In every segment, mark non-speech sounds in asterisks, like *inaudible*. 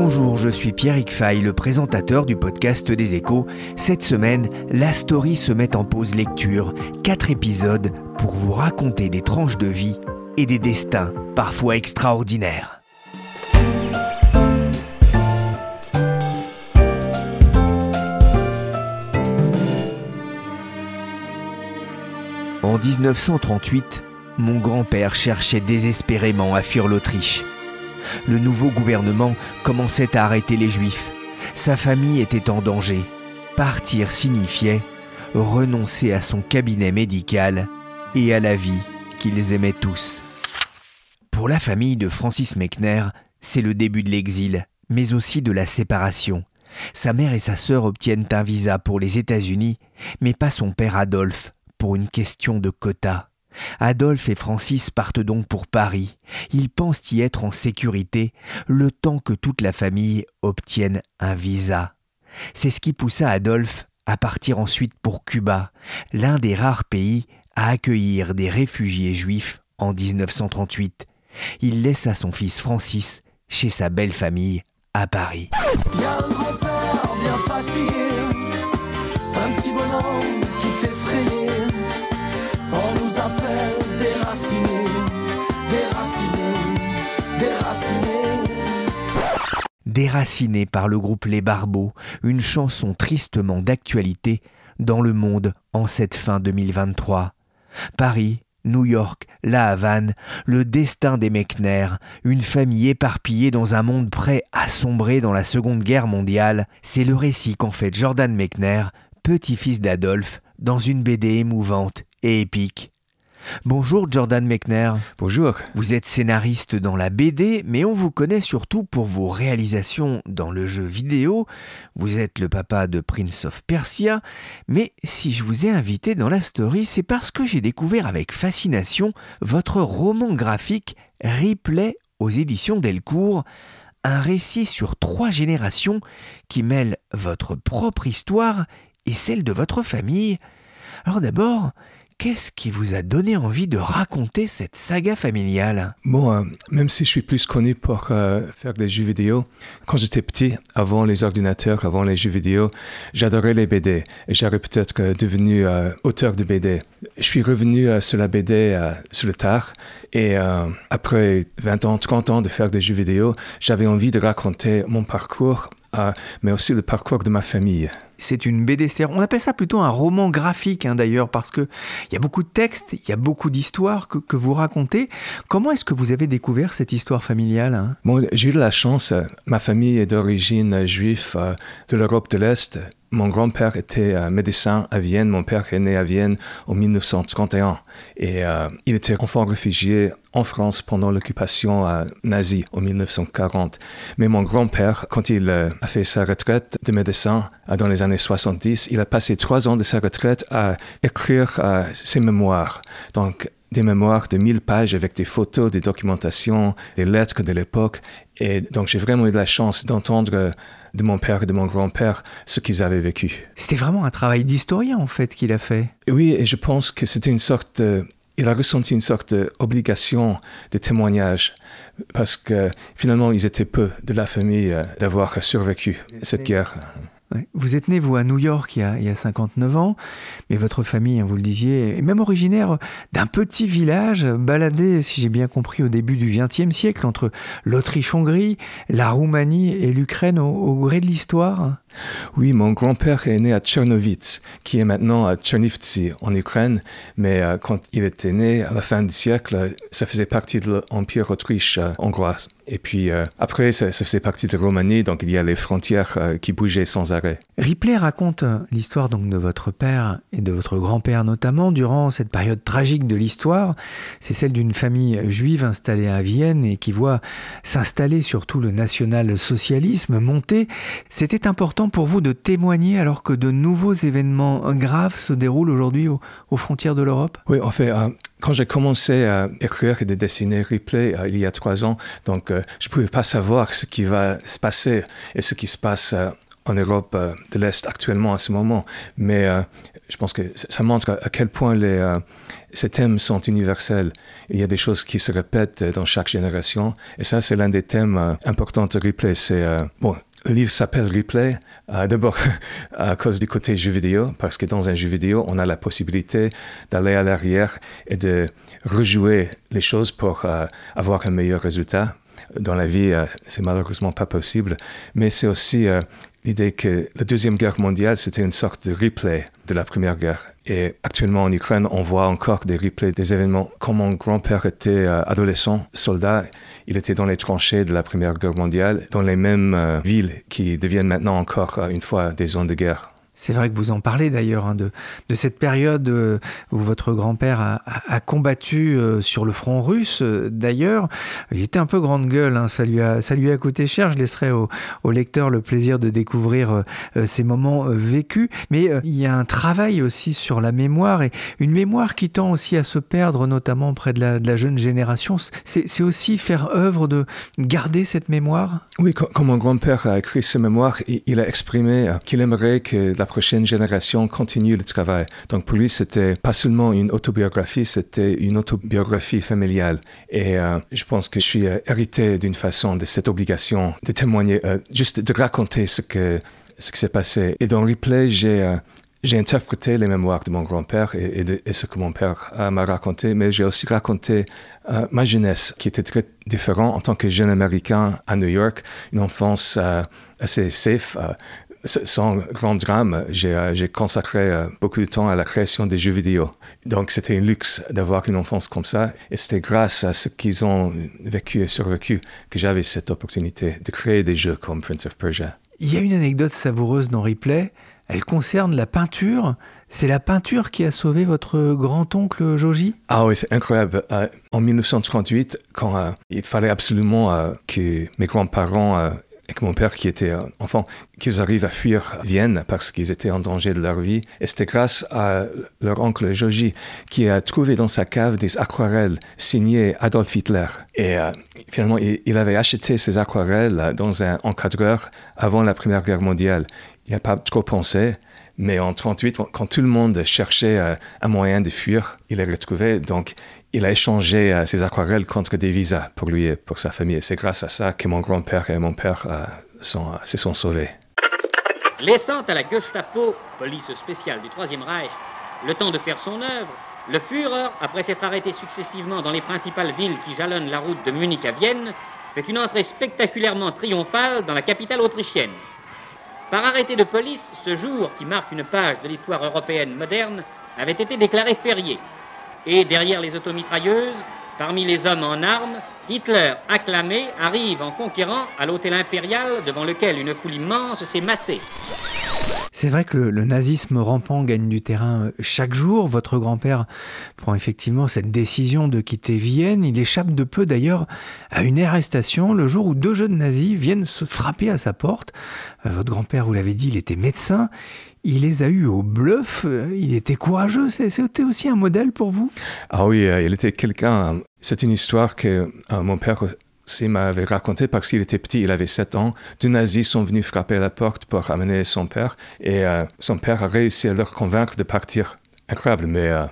Bonjour, je suis Pierrick Fay, le présentateur du podcast des échos. Cette semaine, la story se met en pause lecture. Quatre épisodes pour vous raconter des tranches de vie et des destins parfois extraordinaires. En 1938, mon grand-père cherchait désespérément à fuir l'Autriche. Le nouveau gouvernement commençait à arrêter les juifs. Sa famille était en danger. Partir signifiait renoncer à son cabinet médical et à la vie qu'ils aimaient tous. Pour la famille de Francis Mechner, c'est le début de l'exil, mais aussi de la séparation. Sa mère et sa sœur obtiennent un visa pour les États-Unis, mais pas son père Adolphe, pour une question de quota. Adolphe et Francis partent donc pour Paris. Ils pensent y être en sécurité le temps que toute la famille obtienne un visa. C'est ce qui poussa Adolphe à partir ensuite pour Cuba, l'un des rares pays à accueillir des réfugiés juifs en 1938. Il laissa son fils Francis chez sa belle famille à Paris. Déraciné par le groupe Les Barbeaux, une chanson tristement d'actualité dans le monde en cette fin 2023. Paris, New York, La Havane, le destin des Mechner, une famille éparpillée dans un monde prêt à sombrer dans la Seconde Guerre mondiale, c'est le récit qu'en fait Jordan Mechner, petit-fils d'Adolphe, dans une BD émouvante et épique. Bonjour Jordan Mechner. Bonjour. Vous êtes scénariste dans la BD, mais on vous connaît surtout pour vos réalisations dans le jeu vidéo. Vous êtes le papa de Prince of Persia. Mais si je vous ai invité dans la story, c'est parce que j'ai découvert avec fascination votre roman graphique Replay aux éditions Delcourt. Un récit sur trois générations qui mêle votre propre histoire et celle de votre famille. Alors d'abord, Qu'est-ce qui vous a donné envie de raconter cette saga familiale? Bon, euh, même si je suis plus connu pour euh, faire des jeux vidéo, quand j'étais petit, avant les ordinateurs, avant les jeux vidéo, j'adorais les BD et j'aurais peut-être devenu euh, auteur de BD. Je suis revenu sur la BD sur le tard et après 20 ans, 30 ans de faire des jeux vidéo, j'avais envie de raconter mon parcours, mais aussi le parcours de ma famille. C'est une BD, on appelle ça plutôt un roman graphique hein, d'ailleurs, parce que il y a beaucoup de textes, il y a beaucoup d'histoires que, vous racontez. Comment est-ce que vous avez découvert cette histoire familiale hein? J'ai eu de la chance, ma famille est d'origine juive euh, de l'Europe de l'Est. Mon grand-père était euh, médecin à Vienne, mon père est né à Vienne en 1931 et euh, il était enfant réfugié en France pendant l'occupation nazie en 1940. Mais mon grand-père, quand il a fait sa retraite de médecin dans les années 70, il a passé trois ans de sa retraite à écrire euh, ses mémoires. Donc des mémoires de 1000 pages avec des photos, des documentations, des lettres de l'époque. Et donc j'ai vraiment eu la chance d'entendre euh, de mon père et de mon grand-père ce qu'ils avaient vécu. C'était vraiment un travail d'historien en fait qu'il a fait. Oui, et je pense que c'était une sorte de- il a ressenti une sorte d'obligation de témoignage parce que finalement ils étaient peu de la famille euh, d'avoir survécu cette guerre. Vous êtes né, vous, à New York il y, a, il y a 59 ans, mais votre famille, hein, vous le disiez, est même originaire d'un petit village baladé, si j'ai bien compris, au début du XXe siècle, entre l'Autriche-Hongrie, la Roumanie et l'Ukraine au, gré de l'histoire. Oui, mon grand-père est né à Tchernovitz, qui est maintenant à Tchernivtsi en Ukraine, mais euh, quand il était né à la fin du siècle, ça faisait partie de l'Empire autriche-hongrois. Et puis euh, après, ça, ça, faisait partie de Roumanie, donc il y a les frontières euh, qui bougeaient sans arrêt. Ripley raconte l'histoire donc de votre père et de votre grand-père notamment durant cette période tragique de l'histoire. C'est celle d'une famille juive installée à Vienne et qui voit s'installer surtout le national-socialisme monter. C'était important pour vous de témoigner alors que de nouveaux événements graves se déroulent aujourd'hui aux, aux, frontières de l'Europe? Oui, en fait, euh, quand j'ai commencé à écrire et de dessiner Replay euh, il y a trois ans, donc euh, je ne pouvais pas savoir ce qui va se passer et ce qui se passe euh, en Europe de l'Est actuellement à ce moment. Mais je pense que ça montre à quel point ces thèmes sont universels. Il y a des choses qui se répètent dans chaque génération. Et ça, c'est l'un des thèmes importants de Replay. C'est, bon, le livre s'appelle Replay, euh, d'abord *laughs* à cause du côté jeu vidéo, parce que dans un jeu vidéo, on a la possibilité d'aller à l'arrière et de rejouer les choses pour euh, avoir un meilleur résultat. Dans la vie, euh, c'est malheureusement pas possible, mais c'est aussi l'idée que la Deuxième Guerre mondiale, c'était une sorte de replay de la Première Guerre. Et actuellement en Ukraine, on voit encore des replays des événements. Quand mon grand-père était adolescent, soldat, il était dans les tranchées de la Première Guerre mondiale, dans les mêmes euh, villes qui deviennent maintenant encore une fois des zones de guerre. C'est vrai que vous en parlez d'ailleurs hein, de, cette période euh, où votre grand-père a, combattu euh, sur le front russe. D'ailleurs, il était un peu grande gueule, hein, ça, lui a, ça lui a coûté cher. Je laisserai au, lecteur le plaisir de découvrir euh, ces moments euh, vécus. Mais euh, il y a un travail aussi sur la mémoire et une mémoire qui tend aussi à se perdre, notamment près de la, jeune génération. C'est aussi faire œuvre de garder cette mémoire? Oui, quand, mon grand-père a écrit ce mémoire, il, il a exprimé qu'il aimerait que la prochaine génération continue le travail. Donc pour lui, c'était pas seulement une autobiographie, c'était une autobiographie familiale. Et euh, je pense que je suis euh, hérité d'une façon de cette obligation de témoigner, euh, juste de raconter ce que ce qui s'est passé. Et dans Replay, j'ai j'ai interprété les mémoires de mon grand-père et, ce que mon père m'a raconté, mais j'ai aussi raconté ma jeunesse, qui était très différente en tant que jeune américain à New York, une enfance assez safe, sans grand drame, j'ai euh, consacré euh, beaucoup de temps à la création des jeux vidéo. Donc c'était un luxe d'avoir une enfance comme ça. Et c'était grâce à ce qu'ils ont vécu et survécu que j'avais cette opportunité de créer des jeux comme Prince of Persia. Il y a une anecdote savoureuse dans Replay. Elle concerne la peinture. C'est la peinture qui a sauvé votre grand-oncle Joji? Ah oui, c'est incroyable. Euh, en 1938, quand il fallait absolument que mes grands-parents et que mon père, qui était enfant, qu'ils arrivent à fuir Vienne parce qu'ils étaient en danger de leur vie. Et c'était grâce à leur oncle Joji qui a trouvé dans sa cave des aquarelles signées Adolf Hitler. Et euh, finalement, il, avait acheté ces aquarelles dans un encadreur avant la Première Guerre mondiale. Il n'a pas trop pensé. Mais en 1938, quand tout le monde cherchait euh, un moyen de fuir, il les retrouvait. Donc, il a échangé euh, ses aquarelles contre des visas pour lui et pour sa famille. Et c'est grâce à ça que mon grand-père et mon père euh, se sont sauvés. Laissant à la Gestapo, police spéciale du Troisième Reich, le temps de faire son œuvre, le Führer, après s'être arrêté successivement dans les principales villes qui jalonnent la route de Munich à Vienne, fait une entrée spectaculairement triomphale dans la capitale autrichienne. Par arrêté de police, ce jour, qui marque une page de l'histoire européenne moderne, avait été déclaré férié. Et derrière les automitrailleuses, parmi les hommes en armes, Hitler, acclamé, arrive en conquérant à l'hôtel impérial devant lequel une foule immense s'est massée. C'est vrai que le, nazisme rampant gagne du terrain chaque jour. Votre grand-père prend effectivement cette décision de quitter Vienne. Il échappe de peu d'ailleurs à une arrestation le jour où deux jeunes nazis viennent se frapper à sa porte. Euh, votre grand-père, vous l'avez dit, il était médecin. Il les a eus au bluff. Il était courageux. C'était aussi un modèle pour vous? Ah oui, il était quelqu'un. C'est une histoire que euh, mon père il m'avait raconté parce qu'il était petit, il avait 7 ans. Deux nazis sont venus frapper à la porte pour amener son père et euh, son père a réussi à leur convaincre de partir. Incroyable, mais euh,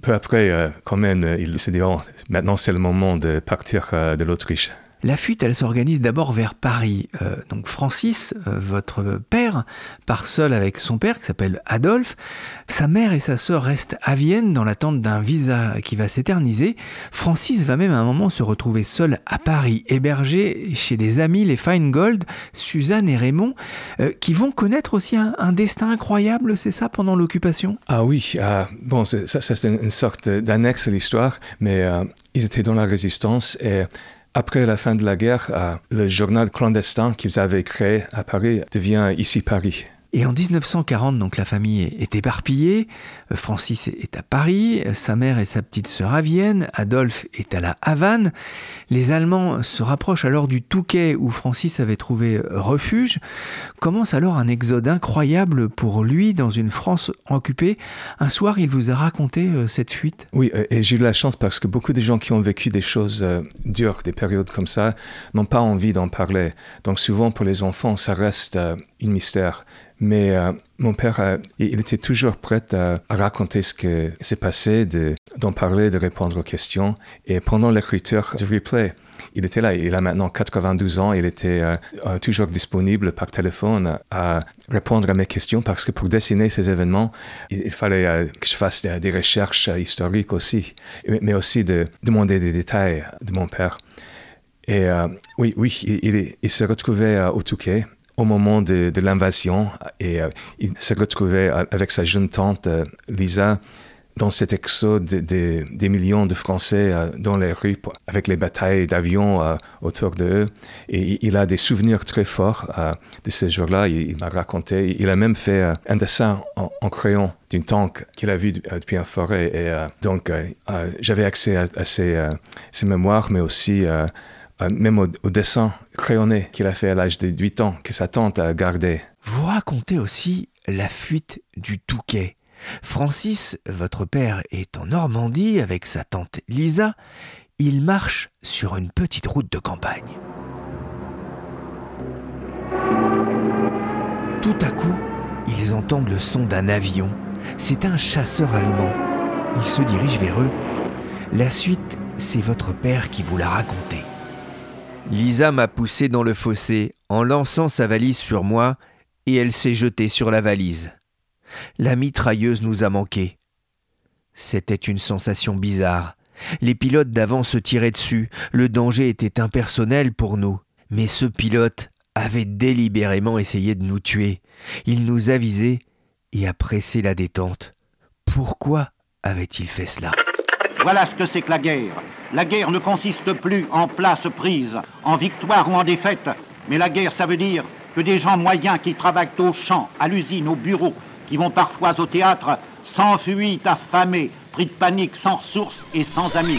peu après, euh, quand même, il s'est dit oh, maintenant c'est le moment de partir de l'Autriche. La fuite, elle s'organise d'abord vers Paris. Euh, donc Francis, euh, votre père, part seul avec son père qui s'appelle Adolphe. Sa mère et sa sœur restent à Vienne dans l'attente d'un visa qui va s'éterniser. Francis va même à un moment se retrouver seul à Paris, hébergé chez des amis, les Feingold, Suzanne et Raymond, euh, qui vont connaître aussi un, destin incroyable, c'est ça, pendant l'occupation? Ah oui, bon, ça c'est une, une sorte d'annexe à l'histoire, mais ils étaient dans la résistance et après la fin de la guerre, le journal clandestin qu'ils avaient créé à Paris devient ici Paris. Et en 1940, donc la famille est éparpillée. Euh, Francis est à Paris, sa mère et sa petite sœur à Vienne, Adolphe est à la Havane. Les Allemands se rapprochent alors du Touquet où Francis avait trouvé refuge. Commence alors un exode incroyable pour lui dans une France occupée. Un soir, il vous a raconté euh, cette fuite? Oui, et j'ai eu la chance parce que beaucoup de gens qui ont vécu des choses euh, dures, des périodes comme ça, n'ont pas envie d'en parler. Donc souvent pour les enfants, ça reste un mystère. Mais euh, mon père, euh, il était toujours prêt à, raconter ce qui s'est passé, d'en parler, de répondre aux questions. Et pendant l'écriture du replay, il était là. Il a maintenant 92 ans. Il était euh, toujours disponible par téléphone à répondre à mes questions parce que pour dessiner ces événements, il, fallait que je fasse des, recherches historiques aussi, mais aussi de demander des détails de mon père. Et oui, oui, il, il, se retrouvait au Touquet au moment de, l'invasion et euh, il se retrouvait avec sa jeune tante euh, Lisa dans cet exode des millions de Français euh, dans les rues avec les batailles d'avions autour d'eux. Et il a des souvenirs très forts de ces jours-là. Il, m'a raconté. Il a même fait un dessin en, crayon d'une tank qu'il a vu depuis un forêt. Et donc, j'avais accès à, ces, ces, mémoires, mais aussi même au, dessin crayonné qu'il a fait à l'âge de 8 ans, que sa tante a gardé. Vous racontez aussi la fuite du Touquet. Francis, votre père, est en Normandie avec sa tante Lisa. Il marche sur une petite route de campagne. Tout à coup, ils entendent le son d'un avion. C'est un chasseur allemand. Il se dirige vers eux. La suite, c'est votre père qui vous l'a raconté. Lisa m'a poussé dans le fossé en lançant sa valise sur moi et elle s'est jetée sur la valise. La mitrailleuse nous a manqué. C'était une sensation bizarre. Les pilotes d'avant se tiraient dessus, le danger était impersonnel pour nous. Mais ce pilote avait délibérément essayé de nous tuer. Il nous avisait et a pressé la détente. Pourquoi avait-il fait cela? Voilà ce que c'est que la guerre. La guerre ne consiste plus en place prise, en victoire ou en défaite, mais la guerre, ça veut dire que des gens moyens qui travaillent au champ, à l'usine, au bureau, qui vont parfois au théâtre, s'enfuient affamés, pris de panique, sans ressources et sans amis.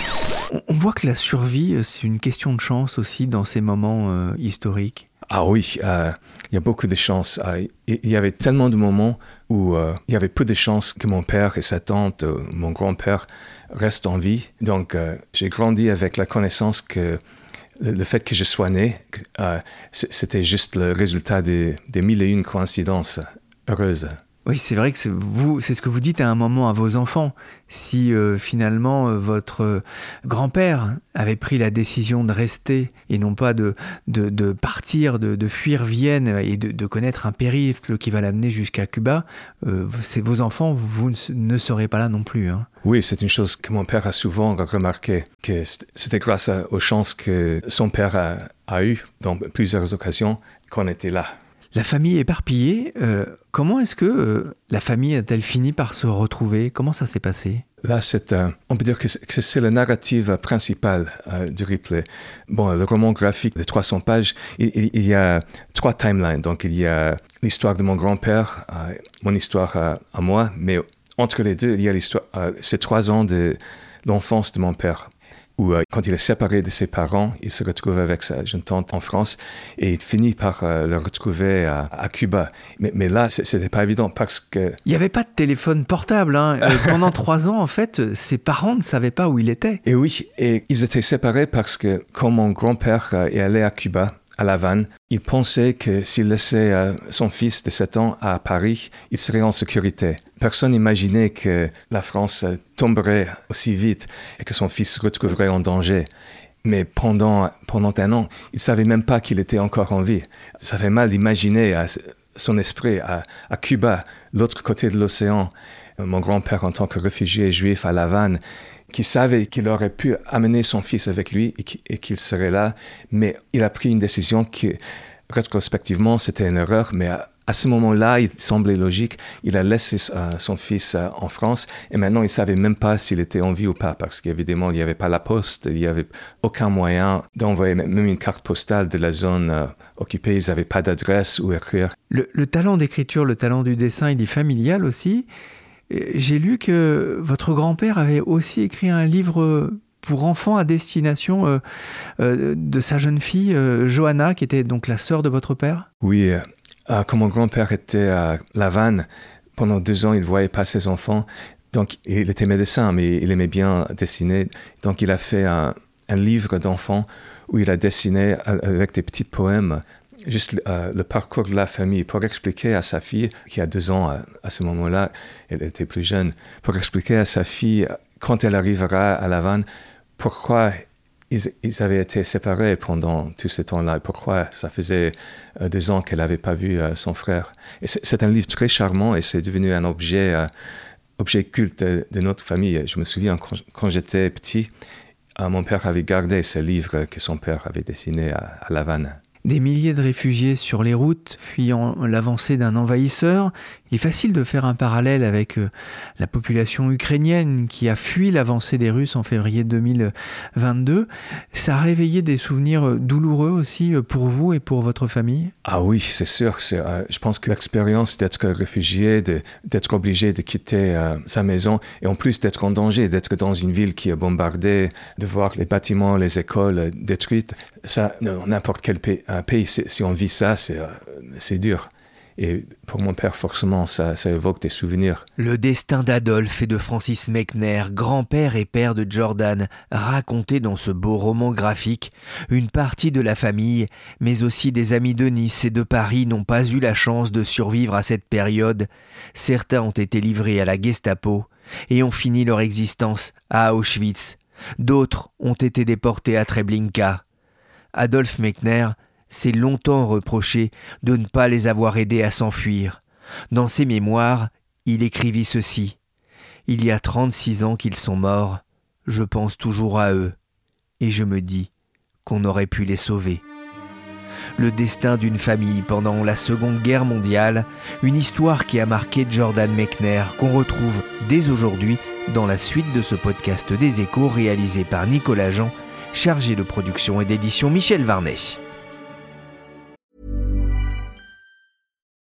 On voit que la survie, euh, c'est une question de chance aussi dans ces moments euh, historiques. Ah oui, euh, il y a beaucoup de chances. il y avait tellement de moments où il y avait peu de chances que mon père et sa tante, mon grand-père, reste en vie. Donc, euh, j'ai grandi avec la connaissance que le fait que je sois né, euh, c'était juste le résultat des, des, mille et une coïncidences heureuses. Oui, c'est vrai que c'est vous, c'est ce que vous dites à un moment à vos enfants. Si euh, finalement euh, votre grand-père avait pris la décision de rester et non pas de, de, partir, de, fuir Vienne et de, connaître un périple qui va l'amener jusqu'à Cuba, euh, c'est vos enfants, vous ne serez pas là non plus. Hein. Oui, c'est une chose que mon père a souvent remarqué, c'était grâce aux chances que son père a, a eues dans plusieurs occasions qu'on était là. La famille éparpillée, euh, comment est-ce que euh, la famille a-t-elle fini par se retrouver? Comment ça s'est passé? Là, c'est, on peut dire que c'est, la narrative principale euh, du replay. Bon, le roman graphique de 300 pages, il, y a trois timelines. Donc, il y a l'histoire de mon grand-père, mon histoire à moi, mais entre les deux, il y a l'histoire, ces trois ans de l'enfance de mon père où euh, quand il est séparé de ses parents, il se retrouve avec sa jeune tante en France et il finit par euh, le retrouver à, Cuba. Mais, mais là, c'était pas évident parce que... Il n'y avait pas de téléphone portable. Hein. Euh, *laughs* pendant trois ans, en fait, ses parents ne savaient pas où il était. Et oui, et ils étaient séparés parce que quand mon grand-père est allé à Cuba, à La Havane, il pensait que s'il laissait son fils de 7 ans à Paris, il serait en sécurité. Personne n'imaginait que la France tomberait aussi vite et que son fils se retrouverait en danger. Mais pendant, pendant un an, il ne savait même pas qu'il était encore en vie. Ça fait mal d'imaginer son esprit à, Cuba, l'autre côté de l'océan, mon grand-père en tant que réfugié juif à La Havane, qui savait qu'il aurait pu amener son fils avec lui et qu'il serait là, mais il a pris une décision qui, rétrospectivement, c'était une erreur, mais À ce moment-là, il semblait logique. Il a laissé euh, son fils euh, en France et maintenant il savait même pas s'il était en vie ou pas parce qu'évidemment il n'y avait pas la poste, il n'y avait aucun moyen d'envoyer même une carte postale de la zone euh, occupée. Ils n'avaient pas d'adresse où écrire. Le, le talent d'écriture, le talent du dessin, il est familial aussi. J'ai lu que votre grand-père avait aussi écrit un livre pour enfants à destination euh, euh, de sa jeune fille euh, Johanna, qui était donc la sœur de votre père Oui, quand mon grand-père était à La pendant deux ans, il ne voyait pas ses enfants. Donc, il était médecin, mais il aimait bien dessiner. Donc, il a fait un, livre d'enfants où il a dessiné avec des petits poèmes juste le parcours de la famille pour expliquer à sa fille, qui a deux ans à, ce moment-là, elle était plus jeune, pour expliquer à sa fille, quand elle arrivera à La Vanne, pourquoi ils, avaient été séparés pendant tout ce temps-là, pourquoi ça faisait euh, deux ans qu'elle n'avait pas vu euh, son frère. C'est un livre très charmant et c'est devenu un objet, euh, objet culte de, notre famille. Je me souviens quand, j'étais petit, mon père avait gardé ce livre que son père avait dessiné à, à La Havane. Des milliers de réfugiés sur les routes, fuyant l'avancée d'un envahisseur, il est facile de faire un parallèle avec euh, la population ukrainienne qui a fui l'avancée des Russes en février 2022. Ça a réveillé des souvenirs euh, douloureux aussi euh, pour vous et pour votre famille? Ah oui, c'est sûr. je pense que l'expérience d'être réfugié, d'être obligé de quitter sa maison et en plus d'être en danger, d'être dans une ville qui est bombardée, de voir les bâtiments, les écoles détruites, ça, n'importe quel pays, pays si on vit ça, c'est dur. Et pour mon père, forcément, ça, ça évoque des souvenirs. Le destin d'Adolphe et de Francis Mechner, grand-père et père de Jordan, raconté dans ce beau roman graphique, une partie de la famille, mais aussi des amis de Nice et de Paris n'ont pas eu la chance de survivre à cette période. Certains ont été livrés à la Gestapo et ont fini leur existence à Auschwitz. D'autres ont été déportés à Treblinka. Adolphe Mechner s'est longtemps reproché de ne pas les avoir aidés à s'enfuir. Dans ses mémoires, il écrivit ceci. Il y a trente-six ans qu'ils sont morts, je pense toujours à eux, et je me dis qu'on aurait pu les sauver. Le destin d'une famille pendant la Seconde Guerre mondiale, une histoire qui a marqué Jordan Mechner, qu'on retrouve dès aujourd'hui dans la suite de ce podcast des échos réalisé par Nicolas Jean, chargé de production et d'édition Michel Varnet.